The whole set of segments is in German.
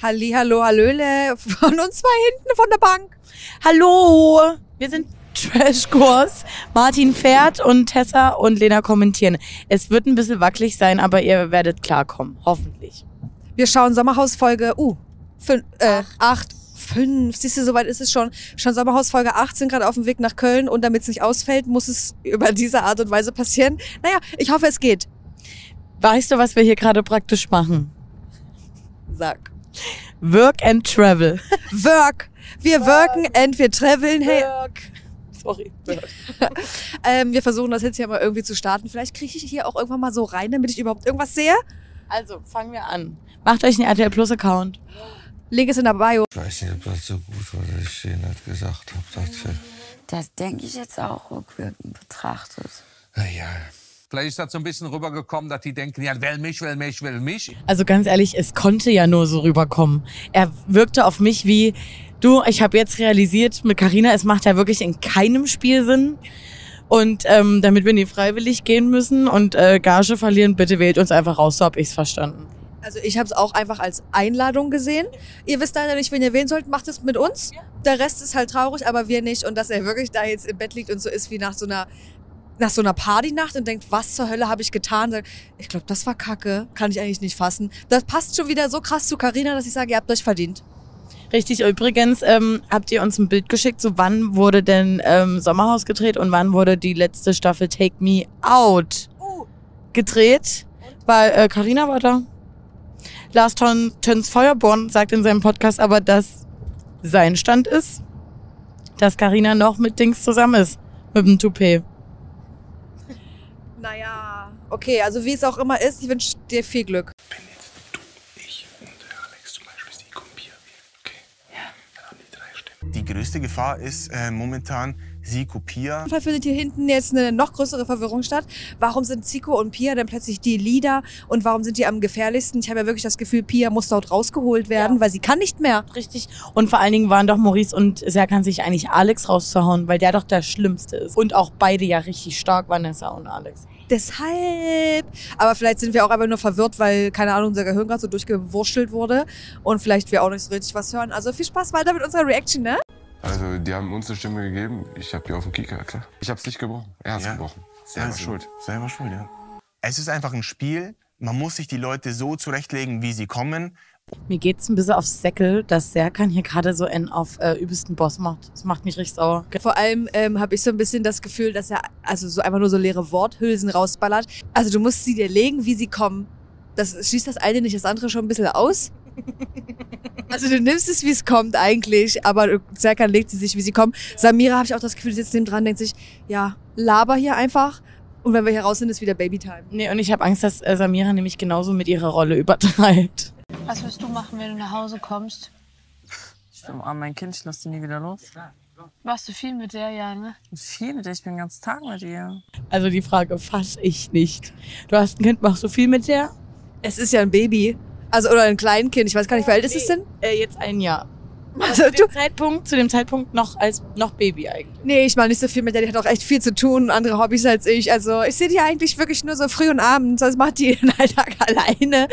Halli, hallo, hallöle von uns zwei hinten von der Bank. Hallo, wir sind Trash Course. Martin fährt und Tessa und Lena kommentieren. Es wird ein bisschen wackelig sein, aber ihr werdet klarkommen, hoffentlich. Wir schauen Sommerhaus Folge, uh, fün, äh, acht, fünf, siehst du, soweit ist es schon. Schon Sommerhaus Folge 8 sind gerade auf dem Weg nach Köln und damit es nicht ausfällt, muss es über diese Art und Weise passieren. Naja, ich hoffe, es geht. Weißt du, was wir hier gerade praktisch machen? Sag. Work and Travel. Work. Wir worken and wir traveln. Hey, Work. Sorry. ähm, wir versuchen das jetzt hier mal irgendwie zu starten. Vielleicht kriege ich hier auch irgendwann mal so rein, damit ich überhaupt irgendwas sehe. Also, fangen wir an. Macht euch einen RTL Plus Account. Link ist in der Bio. Ich weiß nicht, ob das so gut war, dass ich denen das gesagt habe. Das, Das denke ich jetzt auch rückwirkend betrachtet. naja, Vielleicht ist das so ein bisschen rübergekommen, dass die denken, ja, will mich, will mich, will mich. Also ganz ehrlich, es konnte ja nur so rüberkommen. Er wirkte auf mich wie, du, ich habe jetzt realisiert mit Carina, es macht ja wirklich in keinem Spiel Sinn. Und ähm, damit wir nie freiwillig gehen müssen und äh, Gage verlieren, bitte wählt uns einfach raus, so hab ich's verstanden. Also ich habe es auch einfach als Einladung gesehen. Ihr wisst leider nicht, wen ihr wählen sollt, macht es mit uns. Der Rest ist halt traurig, aber wir nicht. Und dass er wirklich da jetzt im Bett liegt und so ist wie nach so einer nach so einer Partynacht und denkt, was zur Hölle habe ich getan? Ich glaube, das war Kacke, kann ich eigentlich nicht fassen. Das passt schon wieder so krass zu Carina, dass ich sage, ihr habt euch verdient. Richtig, übrigens ähm, habt ihr uns ein Bild geschickt, so wann wurde denn ähm, Sommerhaus gedreht und wann wurde die letzte Staffel Take Me Out gedreht? Weil äh, Carina war da. Lars Töns Feuerborn sagt in seinem Podcast aber, dass sein Stand ist, dass Carina noch mit Dings zusammen ist. Mit dem Toupet. Naja, okay, also wie es auch immer ist, ich wünsche dir viel Glück. wenn jetzt du, ich und der Alex zum Beispiel die kopieren, okay? Dann haben die drei Stimmen. Die größte Gefahr ist äh, momentan sie Kopia. Auf jeden Fall findet hier hinten jetzt eine noch größere Verwirrung statt. Warum sind Zico und Pia dann plötzlich die Leader und warum sind die am gefährlichsten? Ich habe ja wirklich das Gefühl, Pia muss dort rausgeholt werden, weil sie kann nicht mehr. Richtig. Und vor allen Dingen waren doch Maurice und Serkan sich eigentlich Alex rauszuhauen, weil der doch der Schlimmste ist. Und auch beide ja richtig stark, Vanessa und Alex. Deshalb. Aber vielleicht sind wir auch einfach nur verwirrt, weil, keine Ahnung, unser Gehirn gerade so durchgewurschtelt wurde und vielleicht wir auch nicht so richtig was hören. Also viel Spaß weiter mit unserer Reaction, ne? Also, die haben uns eine Stimme gegeben. Ich habe die auf dem Kieker, klar. Ich hab's nicht gebrochen. Er hat's Ja. gebrochen. Selber Also, schuld. Selber schuld, ja. Es ist einfach ein Spiel. Man muss sich die Leute so zurechtlegen, wie sie kommen. Mir geht's ein bisschen aufs Säckel, dass Serkan hier gerade so einen auf äh, übelsten Boss macht. Das macht mich richtig sauer. Vor allem ähm, habe ich so ein bisschen das Gefühl, dass er also so einfach nur so leere Worthülsen rausballert. Also du musst sie dir legen, wie sie kommen. Das schließt das eine nicht das andere schon ein bisschen aus. Also du nimmst es, wie es kommt eigentlich, aber Serkan legt sie sich, wie sie kommen. Samira habe ich auch das Gefühl, sitzt neben dran, denkt sich, ja, laber hier einfach. Und wenn wir hier raus sind, ist wieder Babytime. Nee, und ich habe Angst, dass äh, Samira nämlich genauso mit ihrer Rolle übertreibt. Was wirst du machen, wenn du nach Hause kommst? Ich umarme mein Kind, ich lasse die nie wieder los. Warst du viel mit der, ja, ne? Viel mit dir, ich bin den ganzen Tag mit ihr. Also die Frage fass ich nicht. Du hast ein Kind, machst du viel mit der? Es ist ja ein Baby. Also, oder ein Kleinkind. Ich weiß gar nicht, wie alt ist es denn? Äh, jetzt ein Jahr. Also, zu, du, dem Zeitpunkt, zu dem Zeitpunkt noch als noch Baby eigentlich. nee, ich mache nicht so viel mit der. Die hat auch echt viel zu tun, andere Hobbys als ich. Also, ich sehe die eigentlich wirklich nur so früh und abends. Das macht die den Alltag alleine.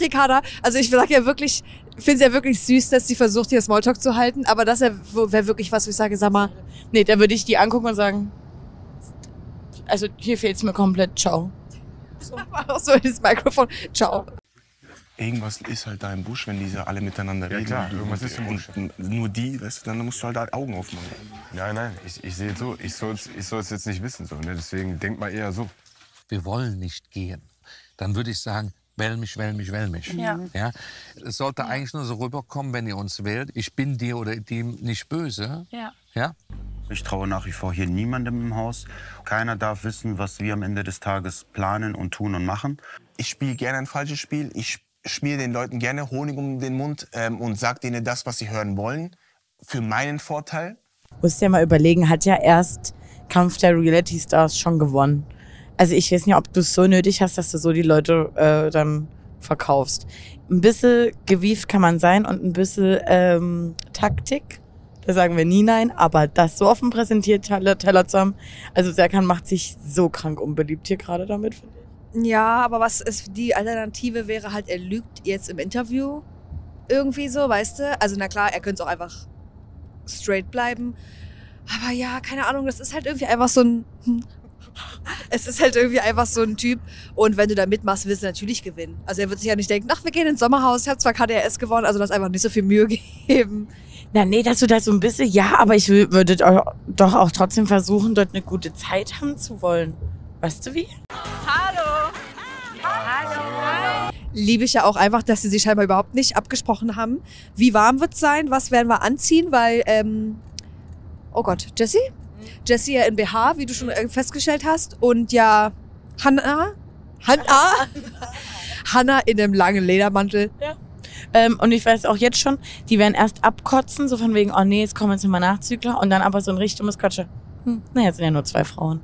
Ricarda, also ich sage ja wirklich, finde es ja wirklich süß, dass sie versucht, hier Smalltalk zu halten. Aber das wäre wirklich was, wo ich sage, sag mal, Nee, da würde ich die angucken und sagen, also hier fehlt's mir komplett, ciao. auch so ins Mikrofon. Ciao. Irgendwas ist halt da im Busch, wenn diese alle miteinander reden. klar, Du- irgendwas ist im Busch. Und nur die, weißt du, dann musst du halt Augen aufmachen. Nein, nein, ich, ich sehe es so. Ich soll es ich soll's jetzt nicht wissen. So, ne? Deswegen denk mal eher so. Wir wollen nicht gehen. Dann würde ich sagen, wähl mich, wähl mich, wähl mich. Ja. Ja? Es sollte eigentlich nur so rüberkommen, wenn ihr uns wählt. Ich bin dir oder dem nicht böse. Ja. Ja? Ich traue nach wie vor hier niemandem im Haus. Keiner darf wissen, was wir am Ende des Tages planen und tun und machen. Ich spiele gerne ein falsches Spiel. Ich schmier den Leuten gerne Honig um den Mund ähm, und sag denen das, was sie hören wollen. Für meinen Vorteil. Musst dir mal überlegen, hat ja erst Kampf der Reality Stars schon gewonnen. Also ich weiß nicht, ob du es so nötig hast, dass du so die Leute äh, dann verkaufst. Ein bisschen gewieft kann man sein und ein bisschen ähm, Taktik. Da sagen wir nie nein, aber das so offen präsentiert, Teller, Teller zu haben. Also Serkan macht sich so krank unbeliebt hier gerade damit, finde. Ja, aber was ist die Alternative wäre halt, er lügt jetzt im Interview irgendwie so, weißt du? Also na klar, er könnte auch einfach straight bleiben. Aber ja, keine Ahnung, das ist halt irgendwie einfach so ein... Es ist halt irgendwie einfach so ein Typ. Und wenn du da mitmachst, wirst du natürlich gewinnen. Also er wird sich ja nicht denken, ach, wir gehen ins Sommerhaus, ich habe zwar KDRS gewonnen, also das einfach nicht so viel Mühe geben. Na, nee, dass du das so ein bisschen, ja, aber ich wü- würde doch- doch auch trotzdem versuchen, dort eine gute Zeit haben zu wollen. Weißt du wie? Liebe ich ja auch einfach, dass sie sich scheinbar überhaupt nicht abgesprochen haben. Wie warm wird's sein? Was werden wir anziehen? Weil, ähm, oh Gott, Jessie? Jessie ja in BH, wie du schon äh, festgestellt hast. Und ja, Hannah? Hannah? Hannah in einem langen Ledermantel. Ähm, und ich weiß auch jetzt schon, die werden erst abkotzen, so von wegen, oh nee, jetzt kommen jetzt mal Nachzügler und dann aber so ein richtig dummes Quatsche. Hm, naja, es sind ja nur zwei Frauen.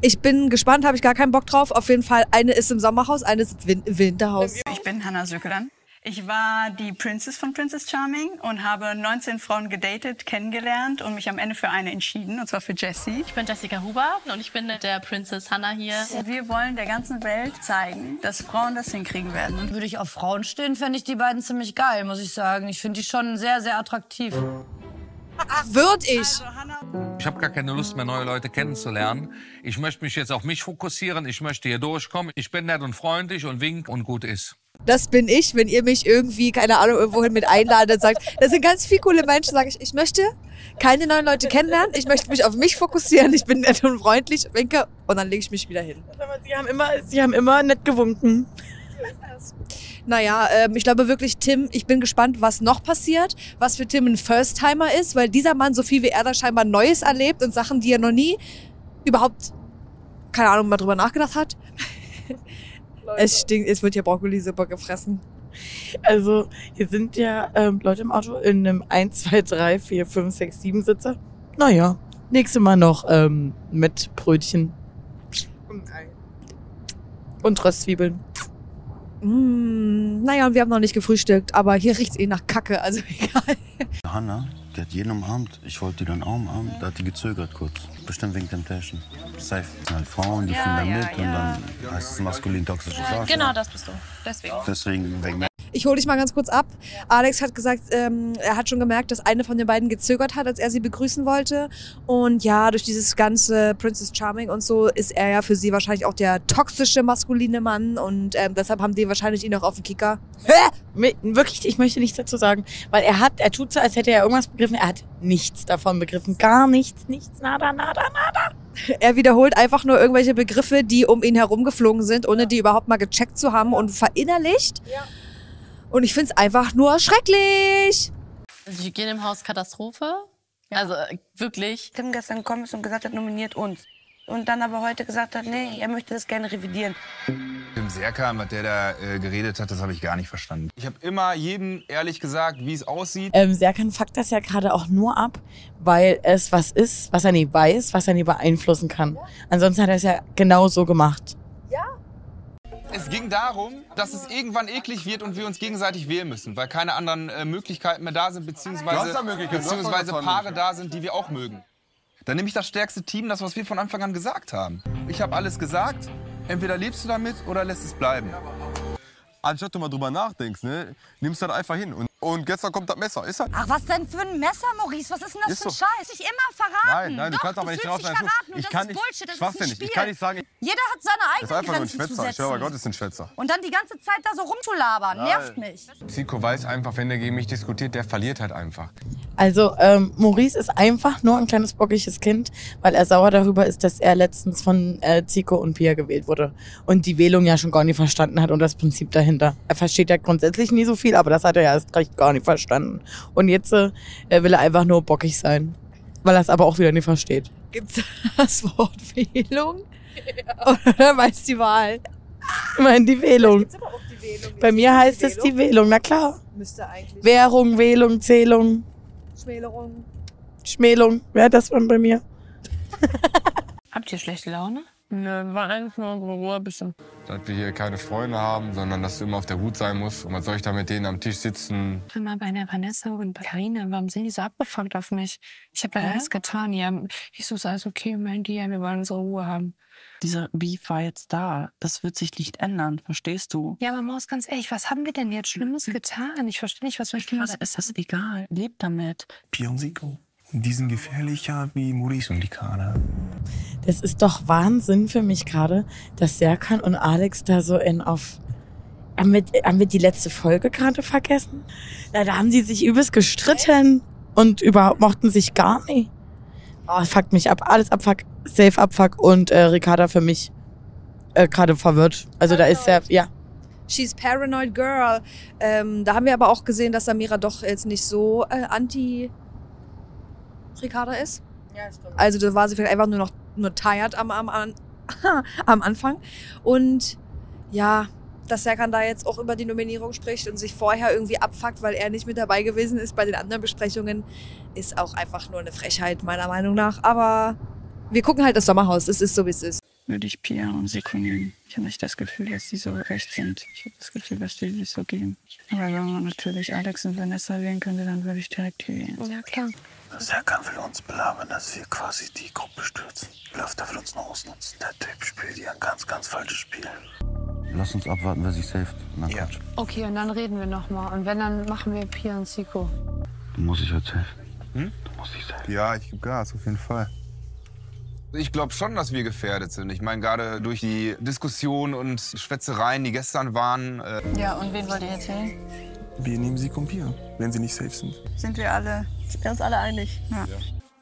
Ich bin gespannt, habe ich gar keinen Bock drauf. Auf jeden Fall, eine ist im Sommerhaus, eine ist im Win Winterhaus. Ich bin Hannah Sökelan. Ich war die Princess von Princess Charming und habe 19 Frauen gedatet, kennengelernt und mich am Ende für eine entschieden, und zwar für Jessie. Ich bin Jessica Huber und ich bin der Princess Hannah hier. Und wir wollen der ganzen Welt zeigen, dass Frauen das hinkriegen werden. Würde ich auf Frauen stehen, fände ich die beiden ziemlich geil, muss ich sagen. Ich finde die schon sehr, sehr attraktiv. Würd ich. Ich habe gar keine Lust mehr, neue Leute kennenzulernen. Ich möchte mich jetzt auf mich fokussieren. Ich möchte hier durchkommen. Ich bin nett und freundlich und wink und gut ist. Das bin ich, wenn ihr mich irgendwie, keine Ahnung, irgendwohin mit einladet und sagt, das sind ganz viele coole Menschen, sage ich, ich möchte keine neuen Leute kennenlernen, ich möchte mich auf mich fokussieren, ich bin nett und freundlich, winke und dann lege ich mich wieder hin. Sie haben immer, sie haben immer nett gewunken. Naja, ähm, ich glaube wirklich, Tim, ich bin gespannt, was noch passiert, was für Tim ein First-Timer ist, weil dieser Mann, so viel wie er da scheinbar Neues erlebt und Sachen, die er noch nie überhaupt, keine Ahnung, mal drüber nachgedacht hat. Es stinkt, es wird hier Brokkolisuppe gefressen. Also, hier sind ja ähm, Leute im Auto in einem 1, 2, 3, 4, 5, 6, 7 Sitzer. Naja, nächstes Mal noch ähm, mit Brötchen. Und Röstzwiebeln. Mm, naja, und wir haben noch nicht gefrühstückt, aber hier riecht's eh nach Kacke, also egal. Hanna, die hat jeden umarmt. Ich wollte die dann auch umarmen. Da hat die gezögert kurz. Bestimmt wegen Temptation. Safe. Halt Frauen, die Ja, finden da ja, mit und ja. dann heißt es maskulin toxisches Arschloch. Genau, das bist du. Deswegen. Deswegen wegen Ich hole dich mal ganz kurz ab. Alex hat gesagt, ähm, er hat schon gemerkt, dass eine von den beiden gezögert hat, als er sie begrüßen wollte. Und ja, durch dieses ganze Princess Charming und so ist er ja für sie wahrscheinlich auch der toxische maskuline Mann. Und ähm, deshalb haben die wahrscheinlich ihn auch auf den Kicker. Mi- Wirklich, ich möchte nichts dazu sagen, weil er hat, er tut so, als hätte er irgendwas begriffen. Er hat nichts davon begriffen. Gar nichts, nichts, nada, nada, nada. Er wiederholt einfach nur irgendwelche Begriffe, die um ihn herum geflogen sind, ohne die überhaupt mal gecheckt zu haben und verinnerlicht. Und ich find's einfach nur schrecklich. Also die gehen im Haus Katastrophe. Also äh, wirklich. Tim gestern gekommen ist und gesagt hat, nominiert uns. Und dann aber heute gesagt hat, nee, er möchte das gerne revidieren. Im Serkan, was der da äh, geredet hat, das habe ich gar nicht verstanden. Ich habe immer jedem ehrlich gesagt, wie es aussieht. Ähm, Serkan fuckt das ja gerade auch nur ab, weil es was ist, was er nie weiß, was er nie beeinflussen kann. Ansonsten hat er es ja genau so gemacht. Es ging darum, dass es irgendwann eklig wird und wir uns gegenseitig wählen müssen, weil keine anderen äh, Möglichkeiten mehr da sind, beziehungsweise, da beziehungsweise Paare da sind, die wir auch mögen. Dann nehme ich das stärkste Team, das, was wir von Anfang an gesagt haben. Ich habe alles gesagt, entweder lebst du damit oder lässt es bleiben. Anstatt du mal drüber nachdenkst, ne, nimmst du das einfach hin. Und, und gestern kommt das Messer. Ist halt. Ach, was denn für ein Messer, Maurice? Was ist denn das Ist für ein so. Scheiß? Ich immer verraten. Nein, nein, du Doch, kannst aber nicht verraten und Ich das kann ist nicht. Bullshit, das ist ein Spiel. Ich kann nicht sagen, Jeder hat seine das ist eigenen einfach nur ein Grenzen zu Schwätzer. Ich höre. Gott, ist ein Schwätzer. Und dann die ganze Zeit da so rumzulabern, nervt mich. Zico weiß einfach, wenn der gegen mich diskutiert, der verliert halt einfach. Also ähm, Maurice ist einfach nur ein kleines bockiges Kind, weil er sauer darüber ist, dass er letztens von äh, Zico und Pia gewählt wurde und die Wählung ja schon gar nicht verstanden hat und das Prinzip dahinter. Er versteht ja grundsätzlich nie so viel, aber das hat er ja erst recht gar nicht verstanden. Und jetzt äh, will er einfach nur bockig sein, weil er es aber auch wieder nicht versteht. Gibt's das Wort Wählung? Oder meinst du die Wahl? Ich meine die Wählung. Gibt's aber auch die Wählung. Bei mir heißt es die Wählung, na klar. Müsste eigentlich. Währung, Wählung, Zählung, Schmälerung. Schmählung, wäre das dann bei mir. Habt ihr schlechte Laune? Nö, war eigentlich nur unsere Ruhe ein bisschen. Dass wir hier keine Freunde haben, sondern dass du immer auf der Hut sein musst. Und was soll ich da mit denen am Tisch sitzen? Immer bei der Vanessa und bei Carina, warum sind die so abgefuckt auf mich? Ich habe da Hä? alles getan. Ja, ich so, ist alles okay, mein die, wir wollen unsere Ruhe haben. Dieser Beef war jetzt da. Das wird sich nicht ändern, verstehst du? Ja, aber Maus, ganz ehrlich, was haben wir denn jetzt Schlimmes getan? Ich verstehe nicht, was wir Gerade ist das egal. Lebt damit. Siko. Die sind gefährlicher wie Maurice und die Kana. Das ist doch Wahnsinn für mich gerade, dass Serkan und Alex da so in auf. Haben wir, haben wir die letzte Folge gerade vergessen? Ja, da haben sie sich übelst gestritten und überhaupt mochten sich gar nicht. Oh, fuckt mich ab. Alles abfuck, safe abfuck und äh, Ricarda für mich äh, gerade verwirrt. Also da ist er, ja. She's paranoid girl. Ähm, da haben wir aber auch gesehen, dass Samira doch jetzt nicht so äh, anti Ricarda ist. Ja, stimmt. Also da war sie vielleicht einfach nur noch nur tired am, am, am, am Anfang. Und ja, dass Serkan da jetzt auch über die Nominierung spricht und sich vorher irgendwie abfuckt, weil er nicht mit dabei gewesen ist bei den anderen Besprechungen, ist auch einfach nur eine Frechheit, meiner Meinung nach. Aber wir gucken halt das Sommerhaus. Es ist so, wie es ist. Würde ich Pia und Siko nehmen. Ich habe nicht das Gefühl, dass die so recht sind. Ich habe das Gefühl, dass die sich so geben. Aber wenn man natürlich Alex und Vanessa wählen könnte, dann würde ich direkt die wählen. Ja, klar. Serkan will uns belabern, dass wir quasi die Gruppe stürzen. Läuft er will uns noch ausnutzen. Der Typ spielt hier ein ganz, ganz falsches Spiel. Lass uns abwarten, wer sich saved. Dann Quatsch. Okay, und dann reden wir nochmal. Und wenn, dann machen wir Pia und Siko. Du musst dich halt safe. Hm? Du musst dich safe. Ja, ich gebe Gas, auf jeden Fall. Ich glaube schon, dass wir gefährdet sind. Ich meine, gerade durch die Diskussion und Schwätzereien, die gestern waren. Äh Ja, und wen wollt ihr jetzt wählen? Wir nehmen Siko und Pia, wenn sie nicht safe sind. Sind wir alle, sind wir uns alle einig? Ja.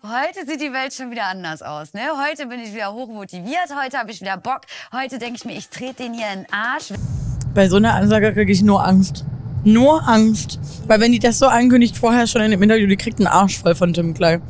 Heute sieht die Welt schon wieder anders aus. Ne? Heute bin ich wieder hochmotiviert, heute habe ich wieder Bock. Heute denke ich mir, ich trete den hier in den Arsch. Bei so einer Ansage kriege ich nur Angst. Nur Angst. Weil wenn die das so ankündigt vorher schon in dem Interview, die kriegt einen Arsch voll von Tim Klei.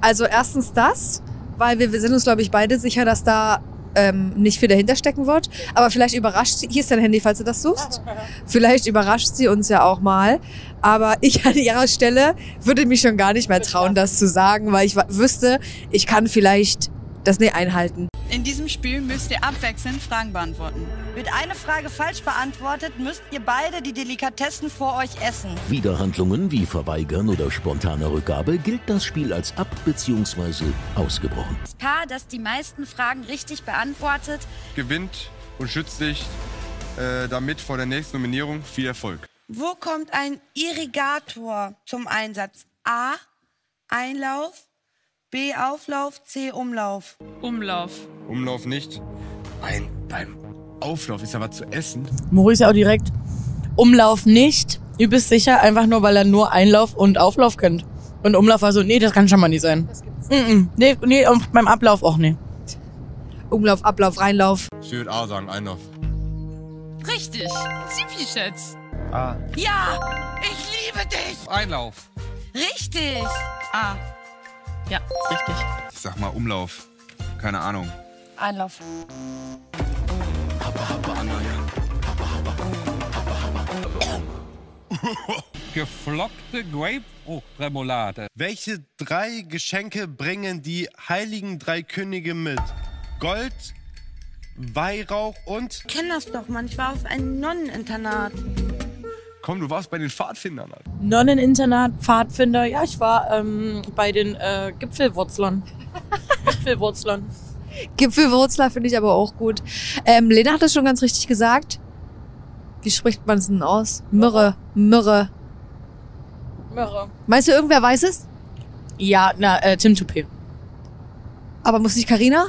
Also erstens das, weil wir, wir sind uns, glaube ich, beide sicher, dass da ähm, nicht viel dahinter stecken wird. Aber vielleicht überrascht sie, hier ist dein Handy, falls du das suchst. Vielleicht überrascht sie uns ja auch mal. Aber ich an ihrer Stelle würde mich schon gar nicht mehr trauen, das zu sagen, weil ich wüsste, ich kann vielleicht das nicht einhalten. In diesem Spiel müsst ihr abwechselnd Fragen beantworten. Wird eine Frage falsch beantwortet, müsst ihr beide die Delikatessen vor euch essen. Widerhandlungen wie Verweigern oder spontane Rückgabe gilt das Spiel als ab- bzw. ausgebrochen. Das Paar, das die meisten Fragen richtig beantwortet, Gewinnt und schützt sich äh, damit vor der nächsten Nominierung. Viel Erfolg. Wo kommt ein Irrigator zum Einsatz? A. Einlauf. B. Auflauf. C. Umlauf. Umlauf. Umlauf nicht. Nein, beim Auflauf ist ja was zu essen. Maurice auch direkt. Umlauf nicht. Übelst sicher, einfach nur, weil er nur Einlauf und Auflauf kennt. Und Umlauf war so, nee, das kann schon mal nicht sein. Mm -mm. Nee, nee, und beim Ablauf auch nicht. Umlauf, Ablauf, Reinlauf. Ich würde A sagen, Einlauf. Richtig. Zipi, Schätz. A. Ja, ich liebe dich. Einlauf. Richtig. A. Ja, ist richtig. Ich sag mal Umlauf. Keine Ahnung. Einlauf. Geflockte Grape... Oh, Remoulade. Welche drei Geschenke bringen die heiligen drei Könige mit? Gold, Weihrauch und... Ich kenn das doch, Mann. Ich war auf einem Nonneninternat. Komm, du warst bei den Pfadfindern. Alter. Nonneninternat, Pfadfinder. Ja, ich war ähm, bei den äh, Gipfelwurzlern. Gipfelwurzlern. Gipfelwurzler finde ich aber auch gut. Ähm, Lena hat es schon ganz richtig gesagt. Wie spricht man es denn aus? Myrrhe. Myrrhe. Myrrhe. Meinst du, irgendwer weiß es? Ja, na, äh, Tim Toupé. Aber muss nicht Carina?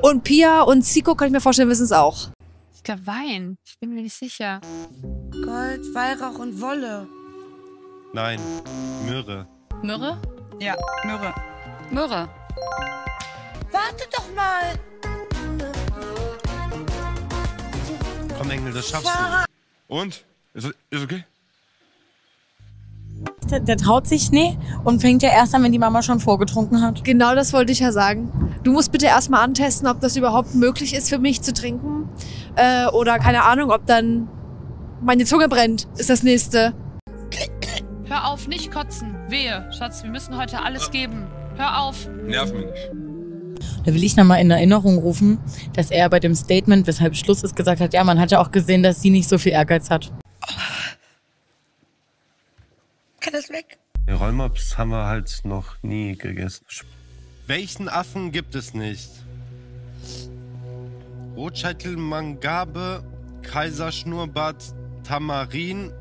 Und Pia und Zico, kann ich mir vorstellen, wissen es auch. Ich glaube Wein. Ich bin mir nicht sicher. Gold, Weihrauch und Wolle. Nein, Myrrhe. Myrrhe? Ja, Myrrhe. Myrrhe. Warte doch mal. Komm, Engel, das schaffst Sarah. du. Und? Ist, ist okay? Der, der traut sich nie und fängt ja erst an, wenn die Mama schon vorgetrunken hat. Genau das wollte ich ja sagen. Du musst bitte erstmal antesten, ob das überhaupt möglich ist für mich zu trinken. Äh, oder keine Ahnung, ob dann meine Zunge brennt, ist das nächste. Hör auf, nicht kotzen. Wehe. Schatz, wir müssen heute alles geben. Hör auf. Nerv mich nicht. Da will ich nochmal in Erinnerung rufen, dass er bei dem Statement, weshalb Schluss ist, gesagt hat, ja, man hat ja auch gesehen, dass sie nicht so viel Ehrgeiz hat. Kann das weg? Rollmops haben wir halt noch nie gegessen. Welchen Affen gibt es nicht? Rotscheitel Mangabe, Kaiserschnurrbart Tamarin,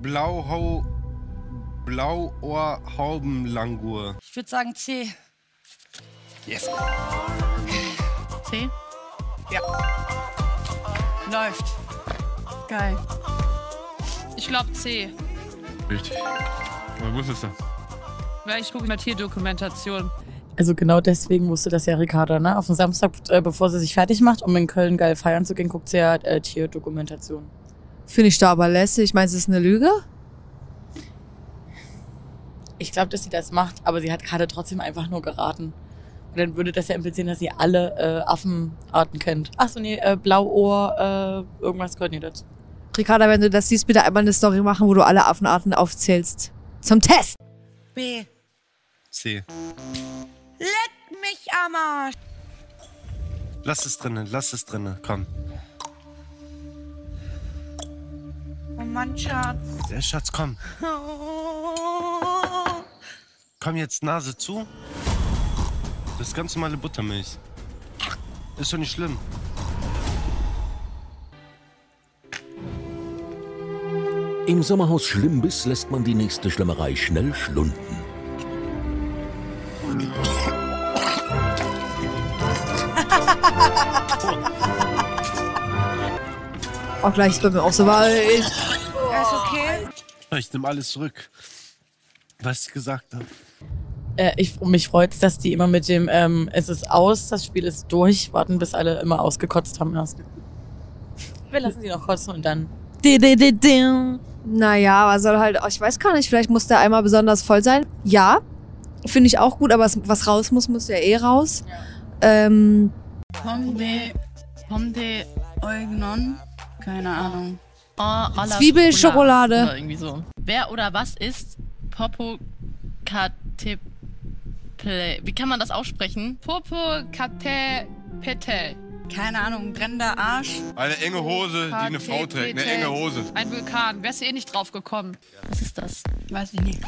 Blauhau, Blauohrhaubenlangur. Ich würde sagen C. Yes. C? Ja. Läuft. Geil. Ich glaube C. Richtig. Woher wusstest du? Weil ich gucke mal Tierdokumentation. Also genau deswegen wusste das ja Ricarda, ne? Auf dem Samstag, äh, bevor sie sich fertig macht, um in Köln geil feiern zu gehen, guckt sie ja äh, Tierdokumentation. Finde ich da aber lässig. Meinst du, es ist eine Lüge? Ich glaube, dass sie das macht, aber sie hat gerade trotzdem einfach nur geraten. Und dann würde das ja implizieren, dass sie alle äh, Affenarten kennt. Ach so, nee, äh, Blauohr, äh, irgendwas gehört nie dazu. Ricarda, wenn du das siehst, bitte einmal eine Story machen, wo du alle Affenarten aufzählst. Zum Test. B. C. Leck mich am Arsch. Lass es drinnen, lass es drinnen, komm. Oh Mann, Schatz. Der Schatz, komm. Komm jetzt Nase zu. Das ist ganz normale Buttermilch. Ist doch nicht schlimm. Im Sommerhaus Schlimmbiss lässt man die nächste Schlemmerei schnell schlunden. Auch gleich ist bei mir auch so weit. Ist okay? Ich nehme alles zurück, was ich gesagt habe. Äh, ich, mich freut's, dass die immer mit dem ähm, Es ist aus, das Spiel ist durch, warten, bis alle immer ausgekotzt haben erst. Wir lassen sie noch kotzen und dann. Naja, aber soll halt, ich weiß gar nicht, vielleicht muss der einmal besonders voll sein. Ja, finde ich auch gut, aber was, was raus muss, muss ja eh raus. Ähm, Pom de, Pom de Eugnon? Keine Ahnung. Oh, à la Zwiebelschokolade. Oder irgendwie so. Wer oder was ist Popocatépetl? Wie kann man das aussprechen? Popocatépetl. Keine Ahnung, brennender Arsch. Eine enge Hose, die eine Frau trägt. Eine enge Hose. Ein Vulkan. Wärst du eh nicht drauf gekommen. Was ist das? Weiß ich nicht.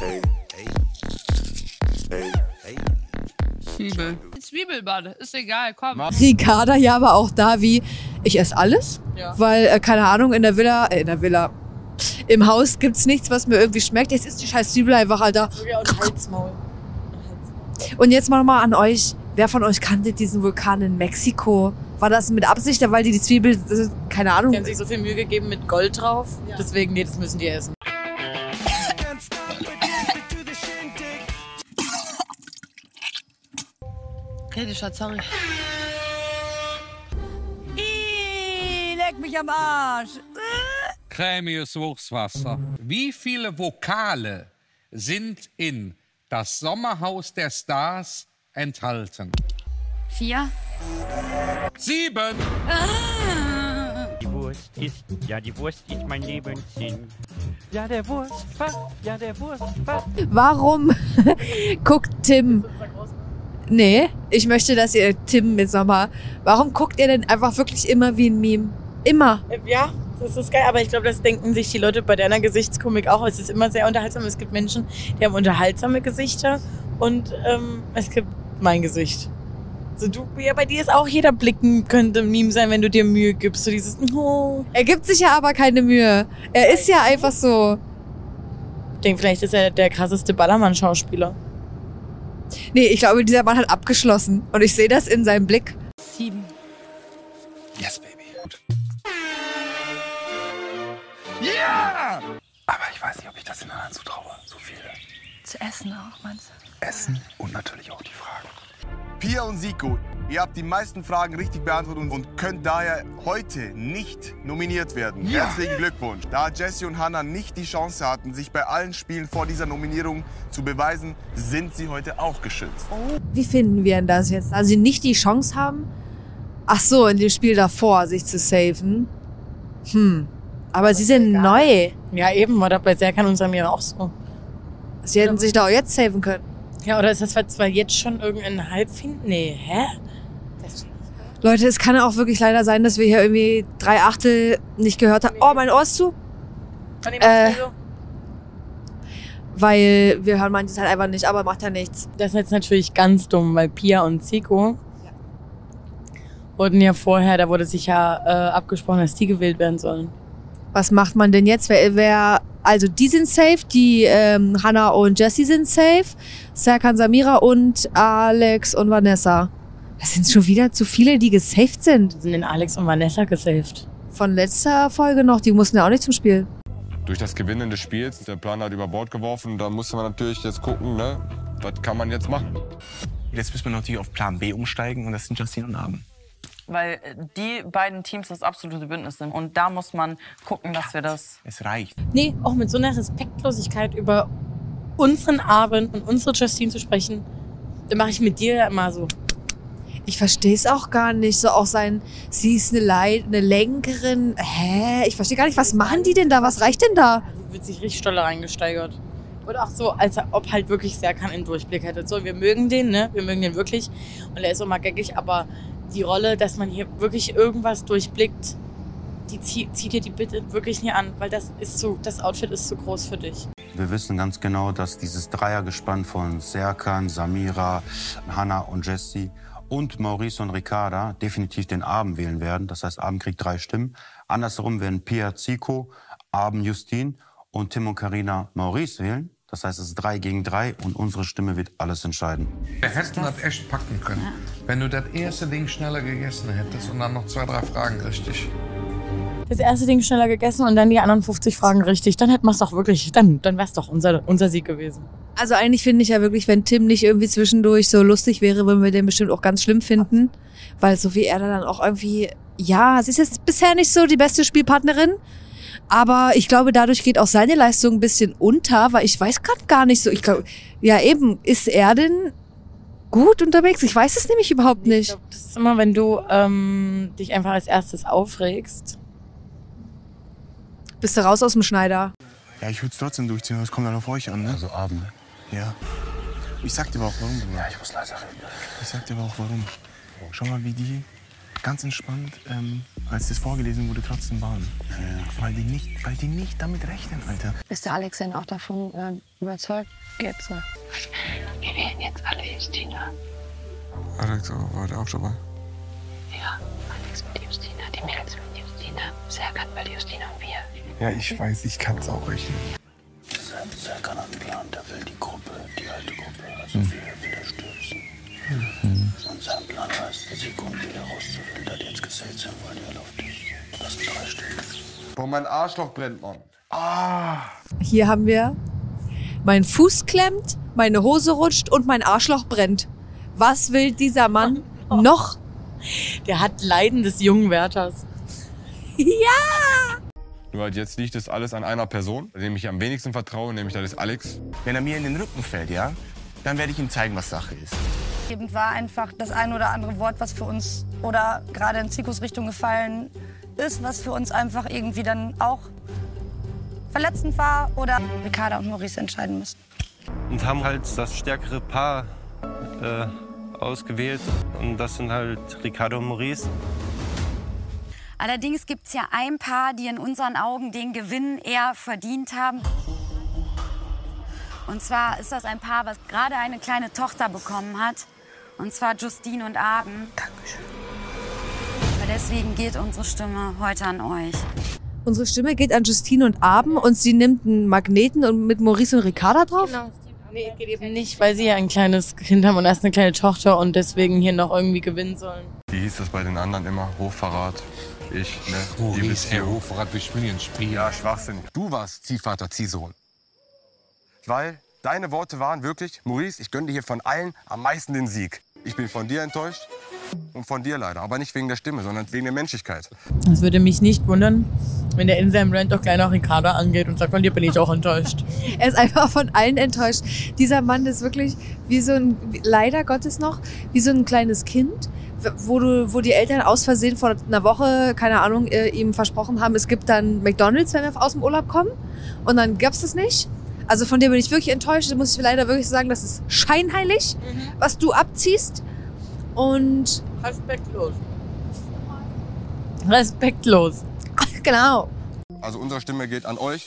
Zwiebel. Zwiebelbade. Ist egal, komm. Ricarda ja aber auch da wie, ich esse alles, Ja. weil, äh, keine Ahnung, in der Villa, äh, in der Villa, im Haus gibt's nichts, was mir irgendwie schmeckt. Jetzt ist die scheiß Zwiebel einfach, Alter. Und jetzt mal mal an euch, wer von euch kannte diesen Vulkan in Mexiko? War das mit Absicht, weil die die Zwiebel, keine Ahnung. Die haben sich so viel Mühe gegeben mit Gold drauf. Deswegen, nee, das müssen die essen. Okay, Schatz, sorry. Ih, leck mich am Arsch. Cremiges Wurstwasser. Wie viele Vokale sind in das Sommerhaus der Stars enthalten? Vier. Sieben. Die Wurst ist, ja, die Wurst ist mein Lebenssinn. Ja, der Wurstfach, ja, der Wurstfach. Warum guckt Tim. Nee, ich möchte, dass ihr Tim mit Sommer. Warum guckt ihr denn einfach wirklich immer wie ein Meme? Immer. Ja, das ist geil, aber ich glaube, das denken sich die Leute bei deiner Gesichtskomik auch. Es ist immer sehr unterhaltsam. Es gibt Menschen, die haben unterhaltsame Gesichter und ähm, es gibt mein Gesicht. So, du, ja, bei dir ist auch jeder Blicken könnte ein Meme sein, wenn du dir Mühe gibst. So dieses, oh. Er gibt sich ja aber keine Mühe. Er ist ja einfach so. Ich denke, vielleicht ist er der krasseste Ballermann-Schauspieler. Nee, ich glaube, dieser Mann hat abgeschlossen. Und ich sehe das in seinem Blick. Sieben. Yes, baby. Ja! Aber ich weiß nicht, ob ich das den anderen zutraue. So viele. Zu essen auch, meinst du? Essen und natürlich auch die Fragen. Pia und Siko, ihr habt die meisten Fragen richtig beantwortet und könnt daher heute nicht nominiert werden. Ja. Herzlichen Glückwunsch. Da Jesse und Hannah nicht die Chance hatten, sich bei allen Spielen vor dieser Nominierung zu beweisen, sind sie heute auch geschützt. Wie finden wir denn das jetzt? Also sie nicht die Chance haben, ach so, in dem Spiel davor sich zu saven. Hm. Aber sie sind neu. Ja, eben, war da bei Serkan und Samir auch so. Sie hätten sich da auch jetzt saven können. Ja, oder ist das zwar jetzt schon irgendein Halbfinale? Nee, hä? Leute, es kann auch wirklich leider sein, dass wir hier irgendwie drei Achtel nicht gehört haben. Oh, mein Ohr ist zu. Äh, weil wir hören manches halt einfach nicht, aber macht ja nichts. Das ist jetzt natürlich ganz dumm, weil Pia und Zico wurden ja vorher, da wurde sich ja äh, abgesprochen, dass die gewählt werden sollen. Was macht man denn jetzt? Wer, wer also die sind safe, die ähm, Hannah und Jessie sind safe, Serkan Samira und Alex und Vanessa. Das sind schon wieder zu viele, die gesaved sind. Sind denn Alex und Vanessa gesaved? Von letzter Folge noch, die mussten ja auch nicht zum Spiel. Durch das Gewinnen des Spiels ist der Plan halt über Bord geworfen. Da musste man natürlich jetzt gucken, ne, was kann man jetzt machen. Jetzt müssen wir natürlich auf Plan B umsteigen und das sind Justine und Abend. Weil äh, die beiden Teams das absolute Bündnis sind. Und da muss man gucken, dass wir das. Es reicht. Nee, auch mit so einer Respektlosigkeit über unseren Abend und unsere Justine zu sprechen, da mache ich mit dir ja immer so. Ich verstehe es auch gar nicht. So auch sein, sie ist eine, Leit eine Lenkerin. Hä? Ich verstehe gar nicht, was machen die denn da? Was reicht denn da? Wird sich richtig doll reingesteigert. Und auch so, als ob halt wirklich Serkan einen Durchblick hätte. So, wir mögen den, ne? Wir mögen den wirklich. Und er ist auch mal geckig, aber die Rolle, dass man hier wirklich irgendwas durchblickt, die zieht, zieht dir die bitte wirklich nie an, weil das ist so, das Outfit ist zu groß für dich. Wir wissen ganz genau, dass dieses Dreiergespann von Serkan, Samira, Hannah und Jessie und Maurice und Ricarda definitiv den Abend wählen werden. Das heißt, Abend kriegt drei Stimmen. Andersherum werden Pia Zico, Abend Justin und Tim und Karina Maurice wählen. Das heißt, es ist drei gegen drei und unsere Stimme wird alles entscheiden. Wir hätten das echt packen können. Wenn du das erste Ding schneller gegessen hättest und dann noch zwei, drei Fragen richtig. Das erste Ding schneller gegessen und dann die anderen 50 Fragen richtig. Dann hätten wir es doch wirklich, dann, dann wäre es doch unser, unser Sieg gewesen. Also eigentlich finde ich ja wirklich, wenn Tim nicht irgendwie zwischendurch so lustig wäre, würden wir den bestimmt auch ganz schlimm finden. Weil so wie er da dann auch irgendwie, ja, sie ist jetzt bisher nicht so die beste Spielpartnerin. Aber ich glaube, dadurch geht auch seine Leistung ein bisschen unter, weil ich weiß gerade gar nicht so. Ich glaube, ja eben, ist er denn gut unterwegs? Ich weiß es nämlich überhaupt nicht. Glaub, das ist immer, wenn du ähm, dich einfach als erstes aufregst. Bist du raus aus dem Schneider? Ja, ich würde es trotzdem durchziehen, aber es kommt dann auf euch an, ne? Also Abend, ne? Ja. Ich sag dir aber auch warum. Bruder. Ja, ich muss leiser reden. Ich sag dir aber auch warum. Schau mal, wie die ganz entspannt, ähm, als das vorgelesen wurde, trotzdem waren. Weil, die nicht, weil die nicht damit rechnen, Alter. Ist der Alex denn auch davon äh, überzeugt? Jetzt. äh, Wir wählen jetzt alle Justina. Alex war der auch dabei. Ja, Alex mit Justina, die Mädels mit Justina. Serkan will Justina und wir. Ja, ich weiß, ich kann es auch rechnen. Serkan hat einen Plan, der will die Gruppe, die alte Gruppe, also Hm. wir wieder sein Plan heißt, Sekunden wieder rauszufiltern, die jetzt gesaved sind, wollen die alle auf dich. Das sind drei Stück. Boah, mein Arschloch brennt, Mann. Ah. Hier haben wir, mein Fuß klemmt, meine Hose rutscht und mein Arschloch brennt. Was will dieser Mann noch? Der hat Leiden des jungen Wärters. Ja! Nur halt jetzt liegt es alles an einer Person, dem ich am wenigsten vertraue, nämlich das ist Alex. Wenn er mir in den Rücken fällt, ja, dann werde ich ihm zeigen, was Sache ist. Eben war einfach das ein oder andere Wort, was für uns oder gerade in Zikos Richtung gefallen ist, was für uns einfach irgendwie dann auch verletzend war oder Ricarda und Maurice entscheiden müssen. und haben halt das stärkere Paar äh, ausgewählt. Und das sind halt Ricardo und Maurice. Allerdings gibt es ja ein Paar, die in unseren Augen den Gewinn eher verdient haben. Und zwar ist das ein Paar, was gerade eine kleine Tochter bekommen hat. Und zwar Justine und Abend. Dankeschön. Aber deswegen geht unsere Stimme heute an euch. Unsere Stimme geht an Justine und Abend und sie nimmt einen Magneten und mit Maurice und Ricarda drauf? Genau. Nee, geht eben nicht, weil sie ja ein kleines Kind haben und erst eine kleine Tochter und deswegen hier noch irgendwie gewinnen sollen. Wie hieß das bei den anderen immer? Hochverrat. Ich, ne? Maurice, ey, Hochverrat, wir spielen hier ein Spiel. Ja, Schwachsinn. Du warst Ziehvater, Ziehsohn. Weil deine Worte waren wirklich, Maurice, ich gönne dir hier von allen am meisten den Sieg. Ich bin von dir enttäuscht und von dir leider. Aber nicht wegen der Stimme, sondern wegen der Menschlichkeit. Es würde mich nicht wundern, wenn der in seinem Rant auch gleich noch Ricarda angeht und sagt, von dir bin ich auch enttäuscht. Er ist einfach von allen enttäuscht. Dieser Mann ist wirklich wie so ein, leider Gottes noch, wie so ein kleines Kind, wo, du, wo die Eltern aus Versehen vor einer Woche, keine Ahnung, äh, ihm versprochen haben, es gibt dann McDonalds, wenn wir aus dem Urlaub kommen. Und dann gab's das nicht. Also von dir bin ich wirklich enttäuscht. Da muss ich leider wirklich sagen, das ist scheinheilig, was du abziehst. Und Respektlos. Respektlos. Genau. Also unsere Stimme geht an euch.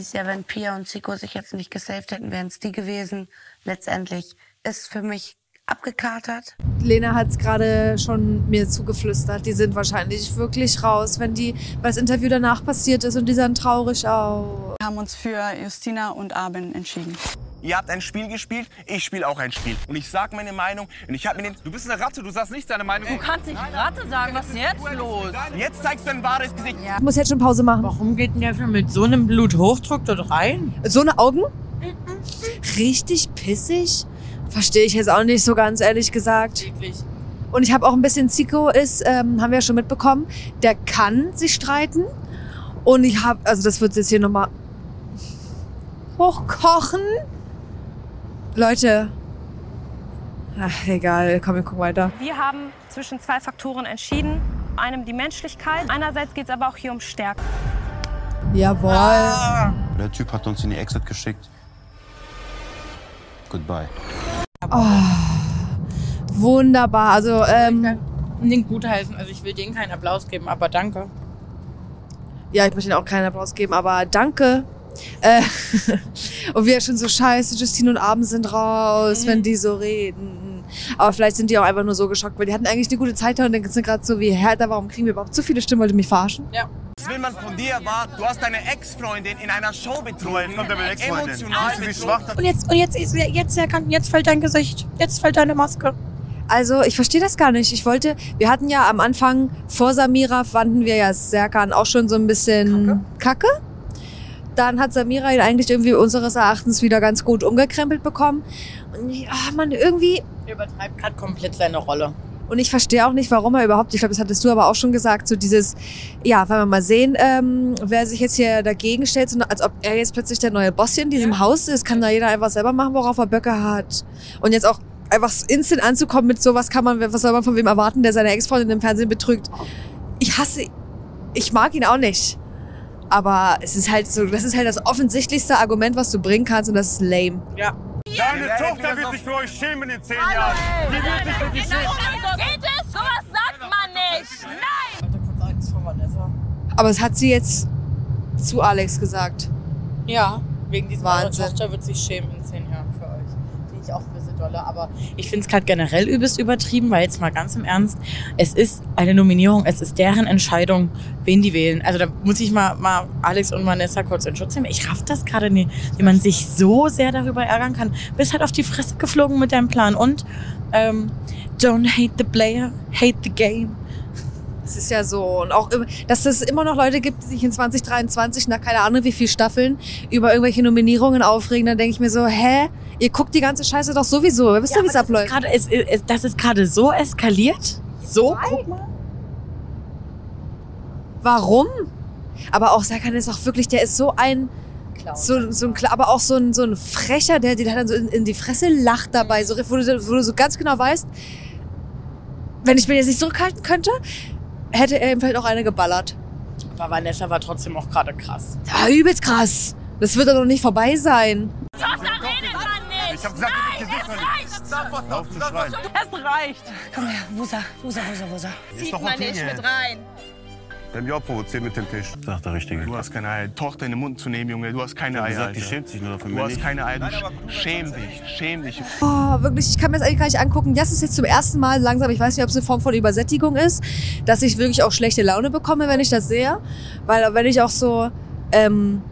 Ist ja, wenn Pia und Zico sich jetzt nicht gesaved hätten, wären es die gewesen. Letztendlich ist für mich abgekatert. Lena hat es gerade schon mir zugeflüstert. Die sind wahrscheinlich wirklich raus, wenn die, weil das Interview danach passiert ist und die sahen traurig aus. Wir haben uns für Justina und Arben entschieden. Ihr habt ein Spiel gespielt, ich spiele auch ein Spiel. Und ich sag meine Meinung und ich habe mir den... Du bist eine Ratte, du sagst nicht deine Meinung. Du kannst nicht Ratte sagen, was ist jetzt los? Jetzt zeigst du ein wahres Gesicht. Ich muss jetzt schon Pause machen. Warum geht denn der für mit so einem Bluthochdruck dort rein? So eine Augen? Richtig pissig? Verstehe ich jetzt auch nicht so ganz ehrlich gesagt. Und ich habe auch ein bisschen Zico ist, ähm, haben wir ja schon mitbekommen, der kann sich streiten. Und ich habe, also das wird jetzt hier nochmal hochkochen. Leute. Ach, egal, komm, wir gucken weiter. Wir haben zwischen zwei Faktoren entschieden. Einem die Menschlichkeit. Einerseits geht es aber auch hier um Stärke. Jawohl. Der Typ hat uns in die Exit geschickt. Goodbye. Oh, wunderbar. Also, ähm, Den gutheißen. Also ich will denen keinen Applaus geben, aber danke. ja, ich möchte Ihnen auch keinen Applaus geben, aber danke. Äh, und wir schon so scheiße, Justine und Abend sind raus, wenn die so reden. Aber vielleicht sind die auch einfach nur so geschockt, weil die hatten eigentlich eine gute Zeit da und denken sind gerade so wie, da warum kriegen wir überhaupt so viele Stimmen, wollt ihr mich verarschen? Ja. Was will man von dir war, du hast deine Ex-Freundin in einer Show betrogen. kommt deine Ex-Freundin. Emotional betrogen. Und jetzt, und jetzt, ist- jetzt, erkannt, jetzt fällt dein Gesicht. Jetzt fällt deine Maske. Also, ich verstehe das gar nicht. Ich wollte, wir hatten ja am Anfang vor Samira fanden wir ja Serkan auch schon so ein bisschen Kacke. Dann hat Samira ihn eigentlich irgendwie unseres Erachtens wieder ganz gut umgekrempelt bekommen. Und ich, ach man, irgendwie. Er übertreibt gerade komplett seine Rolle. Und ich verstehe auch nicht, warum er überhaupt, ich glaube, das hattest du aber auch schon gesagt, so dieses, ja, wenn wir mal sehen, ähm, wer sich jetzt hier dagegen stellt, so, als ob er jetzt plötzlich der neue Boss hier in diesem Haus ist, kann da jeder einfach selber machen, worauf er Böcke hat. Und jetzt auch einfach instant anzukommen mit sowas kann man, was soll man von wem erwarten, der seine Ex-Freundin im Fernsehen betrügt. Ich hasse, ich mag ihn auch nicht. Aber es ist halt so, das ist halt das offensichtlichste Argument, was du bringen kannst und das ist lame. Ja. Deine Tochter wird sich für euch schämen in zehn Jahren. Die wird sich für dich schämen. Geht es? Sowas sagt man nicht! Nein! Angst vor Vanessa. Aber es hat sie jetzt zu Alex gesagt. Ja, wegen diesem Wahnsinn. Tochter wird sich schämen in zehn Jahren für euch. Finde ich auch ein bisschen dolle. Aber ich finde es gerade generell übelst übertrieben, weil jetzt mal ganz im Ernst, es ist eine Nominierung, es ist deren Entscheidung, wen die wählen. Also da muss ich mal, mal Alex und Vanessa kurz in Schutz nehmen. Ich raff das gerade nicht, wie man sich so sehr darüber ärgern kann. Bist halt auf die Fresse geflogen mit deinem Plan. Und ähm, don't hate the player, hate the game. Es ist ja so. Und auch, dass es immer noch Leute gibt, die sich in 2023 nach keine Ahnung wie viel Staffeln über irgendwelche Nominierungen aufregen, dann denke ich mir so, hä? Ihr guckt die ganze Scheiße doch sowieso. Ihr wisst Ja, doch, wie es abläuft. ist gerade- es, das ist gerade so eskaliert. So, mal. Warum? Aber auch Serkan ist auch wirklich, der ist so ein, so, so ein, aber auch so ein, so ein Frecher, der dir dann so in, in die Fresse lacht dabei, so, wo, du, wo du so ganz genau weißt, wenn ich mir jetzt nicht zurückhalten könnte, hätte er ihm vielleicht auch eine geballert. Aber Vanessa war trotzdem auch gerade krass. Ja, übelst krass. Das wird doch noch nicht vorbei sein. Tochter redet man nicht! Ich hab gesagt, Nein, Gesicht es reicht! Auf zu schreien. Es reicht! Komm her, Wusa, Wusa, Wusa, Wusa. Zieht man nicht mit rein. Wir haben ja auch provoziert mit Temptation. Sagt der Richtige. Du hast keine Eier. Tochter in den Mund zu nehmen, Junge. Du hast keine Eier. gesagt, die schämt sich nur dafür, Du hast nicht. keine Eier. Du sch- schäm dich. Schäm dich. Oh, wirklich, ich kann mir das eigentlich gar nicht angucken. Das ist jetzt zum ersten Mal langsam, ich weiß nicht, ob es eine Form von Übersättigung ist, dass ich wirklich auch schlechte Laune bekomme, wenn ich das sehe. Weil wenn ich auch so, ähm,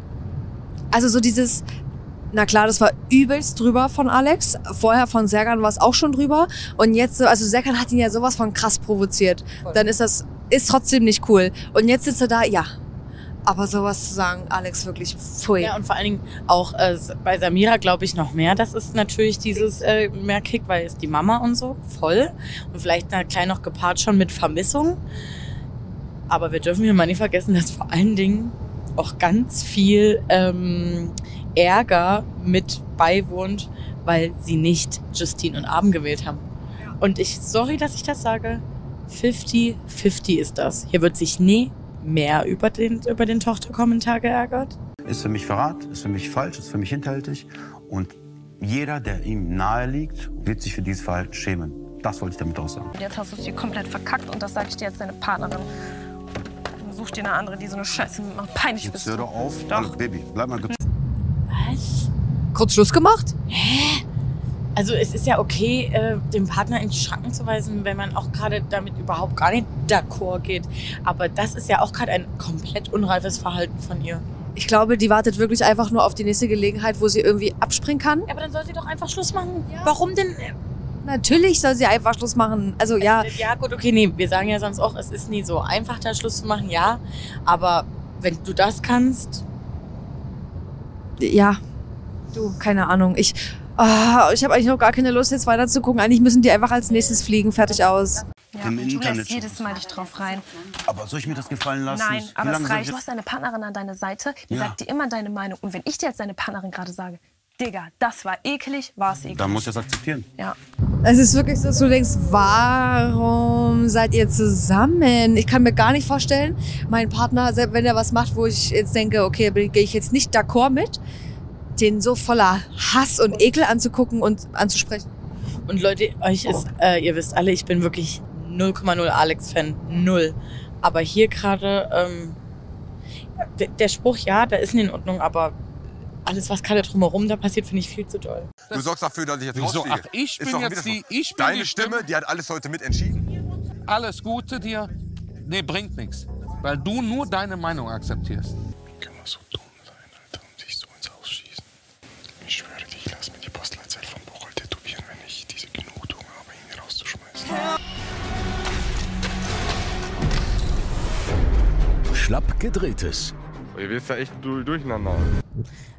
also so dieses, na klar, das war übelst drüber von Alex. Vorher von Serkan war es auch schon drüber. Und jetzt so, also Serkan hat ihn ja sowas von krass provoziert. Dann ist das, ist trotzdem nicht cool. Und jetzt sitzt er da, ja. Aber sowas zu sagen, Alex, wirklich, pfui. Ja, und vor allen Dingen auch äh, bei Samira glaube ich noch mehr. Das ist natürlich dieses äh, mehr Kick, weil es die Mama und so voll. Und vielleicht na, klein noch gepaart schon mit Vermissung. Aber wir dürfen hier mal nicht vergessen, dass vor allen Dingen auch ganz viel ähm, Ärger mit beiwohnt, weil sie nicht Justine und Abend gewählt haben. Und ich, sorry, dass ich das sage, 50-50 ist das. Hier wird sich nie mehr über den, über den Tochterkommentar geärgert. ist für mich Verrat, ist für mich falsch, ist für mich hinterhältig. Und jeder, der ihm nahe liegt, wird sich für dieses Verhalten schämen. Das wollte ich damit aussagen. Jetzt hast du es dir komplett verkackt und das sage ich dir jetzt deine Partnerin. Such dir eine andere, die so eine Scheiße macht. Peinlich Jetzt bist hör doch auf. Hallo, Baby, bleib mal kurz. Schluss gemacht? Hä? Also es ist ja okay, äh, den Partner in die Schranken zu weisen, wenn man auch gerade damit überhaupt gar nicht d'accord geht. Aber das ist ja auch gerade ein komplett unreifes Verhalten von ihr. Ich glaube, die wartet wirklich einfach nur auf die nächste Gelegenheit, wo sie irgendwie abspringen kann. Aber dann soll sie doch einfach Schluss machen. Warum denn? Natürlich soll sie einfach Schluss machen. Also ja. Ja gut, okay, nee, wir sagen ja sonst auch, es ist nie so einfach, da Schluss zu machen, ja. Aber wenn du das kannst, Ja. Du, keine Ahnung. Ich, ah, ich habe eigentlich noch gar keine Lust, jetzt weiter zu gucken. Eigentlich müssen die einfach als nächstes fliegen. Fertig aus. Ja, Im und du Internet lässt jedes Mal dich drauf rein. Aber soll ich mir das gefallen lassen? Nein, Wie aber lange es reicht. ich Du hast eine Partnerin an deiner Seite, die Ja. sagt dir immer deine Meinung. Und wenn ich dir jetzt deine Partnerin gerade sage, Digga, das war eklig, war es eklig. Dann muss ich das akzeptieren. Ja. Es ist wirklich so, dass du denkst, warum seid ihr zusammen? Ich kann mir gar nicht vorstellen, mein Partner, selbst wenn er was macht, wo ich jetzt denke, okay, gehe ich jetzt nicht d'accord mit, den so voller Hass und Ekel anzugucken und anzusprechen. Und Leute, euch ist, äh, ihr wisst alle, ich bin wirklich 0,0 Alex-Fan. Null. Aber hier gerade, ähm, der, der Spruch, ja, der ist nicht in Ordnung, aber alles, was gerade drumherum da passiert, finde ich viel zu doll. Du sorgst dafür, dass ich jetzt Wieso? Ach, ich bin jetzt so. die- ich bin Deine die Stimme, die hat alles heute mitentschieden. Alles Gute dir. Nee, bringt nichts. Weil du nur deine Meinung akzeptierst. Ich Schlapp gedrehtes. Ihr wisst ja echt du- durcheinander.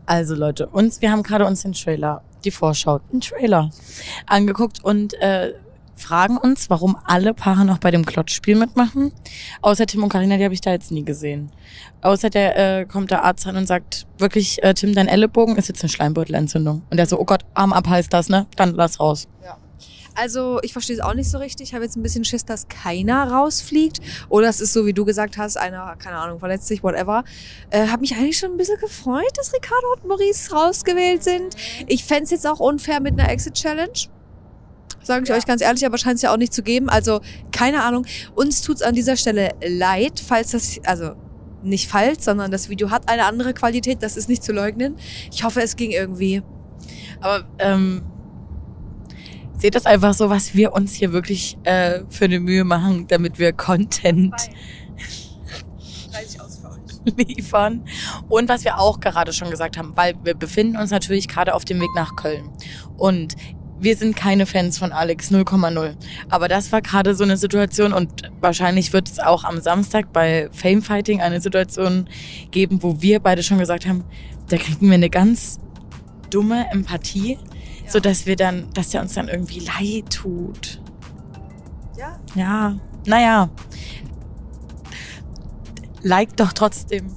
Also Leute, uns, wir haben gerade uns den Trailer, die Vorschau, den Trailer angeguckt und äh, fragen uns, warum alle Paare noch bei dem Klotzspiel mitmachen. Außer Tim und Karina, die habe ich da jetzt nie gesehen. Außer der äh, kommt der Arzt an und sagt, wirklich, äh, Tim, dein Ellenbogen ist jetzt eine Schleimbeutelentzündung. Und der so, oh Gott, Arm ab heißt das, ne? Dann lass raus. Also ich verstehe es auch nicht so richtig. Ich habe jetzt ein bisschen Schiss, dass keiner rausfliegt. Oder es ist so, wie du gesagt hast, einer, keine Ahnung, verletzt sich, whatever. Äh, habe mich eigentlich schon ein bisschen gefreut, dass Ricardo und Maurice rausgewählt sind. Ich fänd's jetzt auch unfair mit einer Exit-Challenge. Sage ich euch ganz ehrlich, aber scheint es ja auch nicht zu geben. Also, keine Ahnung. Uns tut's an dieser Stelle leid, falls das, also nicht falsch, sondern das Video hat eine andere Qualität, das ist nicht zu leugnen. Ich hoffe, es ging irgendwie. Aber ähm, seht das einfach so, was wir uns hier wirklich äh, für eine Mühe machen, damit wir Content liefern. Und was wir auch gerade schon gesagt haben, weil wir befinden uns natürlich gerade auf dem Weg nach Köln. Und wir sind keine Fans von Alex 0,0. Aber das war gerade so eine Situation und wahrscheinlich wird es auch am Samstag bei Fame Fighting eine Situation geben, wo wir beide schon gesagt haben, da kriegen wir eine ganz dumme Empathie, so dass wir dann, dass der uns dann irgendwie leid tut. Ja. Ja, naja. Like doch trotzdem.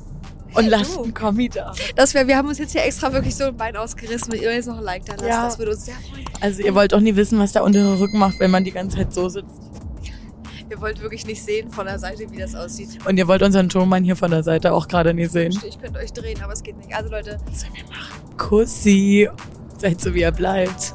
Und Ja, lasst einen Kommi da. Das wäre, wir haben uns jetzt hier extra wirklich so ein Bein ausgerissen, wenn ihr jetzt noch ein Like da lasst. Ja. Das würde uns sehr freuen. Also ihr wollt auch nie wissen, was der untere Rücken macht, wenn man die ganze Zeit so sitzt. Ihr wollt wirklich nicht sehen von der Seite, wie das aussieht. Und ihr wollt unseren Tonmann hier von der Seite auch gerade nie sehen. Ich könnte euch drehen, aber es geht nicht. Also Leute, Kussi. Seid so, wie er bleibt.